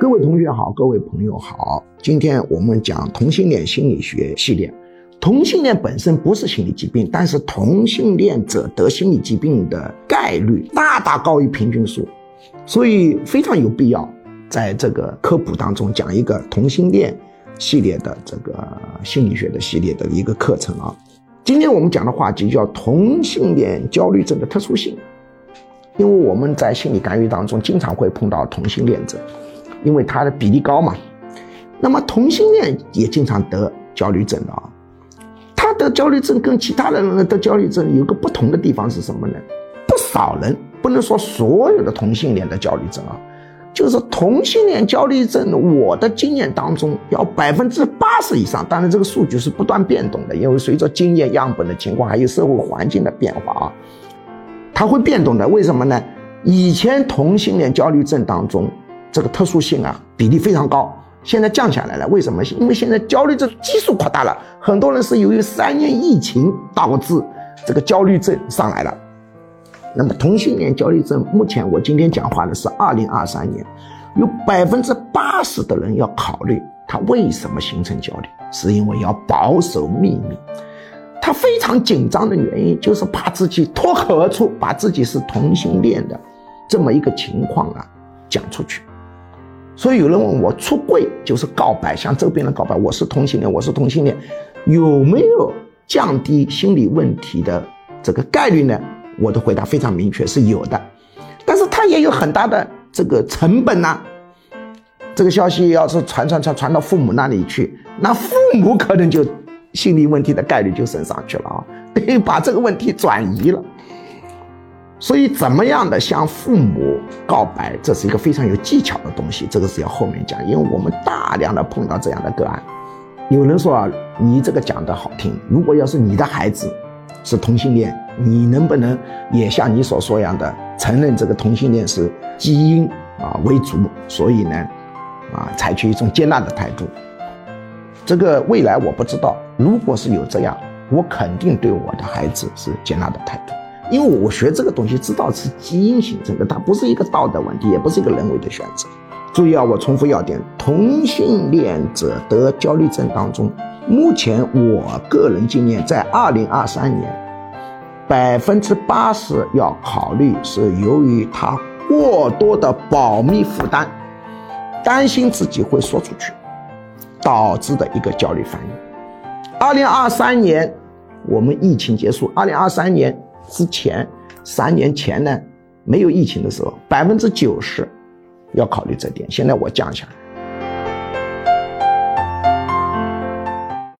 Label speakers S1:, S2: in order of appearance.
S1: 各位同学好，各位朋友好，今天我们讲同性恋心理学系列。同性恋本身不是心理疾病，但是同性恋者得心理疾病的概率大大高于平均数，所以非常有必要在这个科普当中讲一个同性恋系列的这个心理学的系列的一个课程啊。今天我们讲的话题叫同性恋焦虑症的特殊性，因为我们在心理干预当中经常会碰到同性恋者。因为他的比例高嘛，那么同性恋也经常得焦虑症的啊。他得焦虑症跟其他的人得焦虑症有个不同的地方是什么呢？不少人不能说所有的同性恋的焦虑症啊，就是同性恋焦虑症，我的经验当中要百分之八十以上，当然这个数据是不断变动的，因为随着经验样本的情况还有社会环境的变化啊，它会变动的。为什么呢？以前同性恋焦虑症当中。这个特殊性啊，比例非常高，现在降下来了。为什么？因为现在焦虑症基数扩大了，很多人是由于三年疫情导致这个焦虑症上来了。那么同性恋焦虑症，目前我今天讲话的是二零二三年，有百分之八十的人要考虑他为什么形成焦虑，是因为要保守秘密。他非常紧张的原因就是怕自己脱口而出，把自己是同性恋的这么一个情况啊讲出去。所以有人问我出柜就是告白，向周边人告白，我是同性恋，我是同性恋，有没有降低心理问题的这个概率呢？我的回答非常明确，是有的，但是它也有很大的这个成本呐。这个消息要是传传传传到父母那里去，那父母可能就心理问题的概率就升上去了啊，等 于把这个问题转移了。所以，怎么样的向父母告白，这是一个非常有技巧的东西。这个是要后面讲，因为我们大量的碰到这样的个案。有人说啊，你这个讲的好听，如果要是你的孩子是同性恋，你能不能也像你所说一样的承认这个同性恋是基因啊为主？所以呢，啊，采取一种接纳的态度。这个未来我不知道，如果是有这样，我肯定对我的孩子是接纳的态度。因为我学这个东西，知道是基因形成的，它不是一个道德问题，也不是一个人为的选择。注意啊，我重复要点：同性恋者得焦虑症当中，目前我个人经验，在二零二三年，百分之八十要考虑是由于他过多的保密负担，担心自己会说出去，导致的一个焦虑反应。二零二三年，我们疫情结束，二零二三年。之前三年前呢，没有疫情的时候，百分之九十要考虑这点。现在我降下来，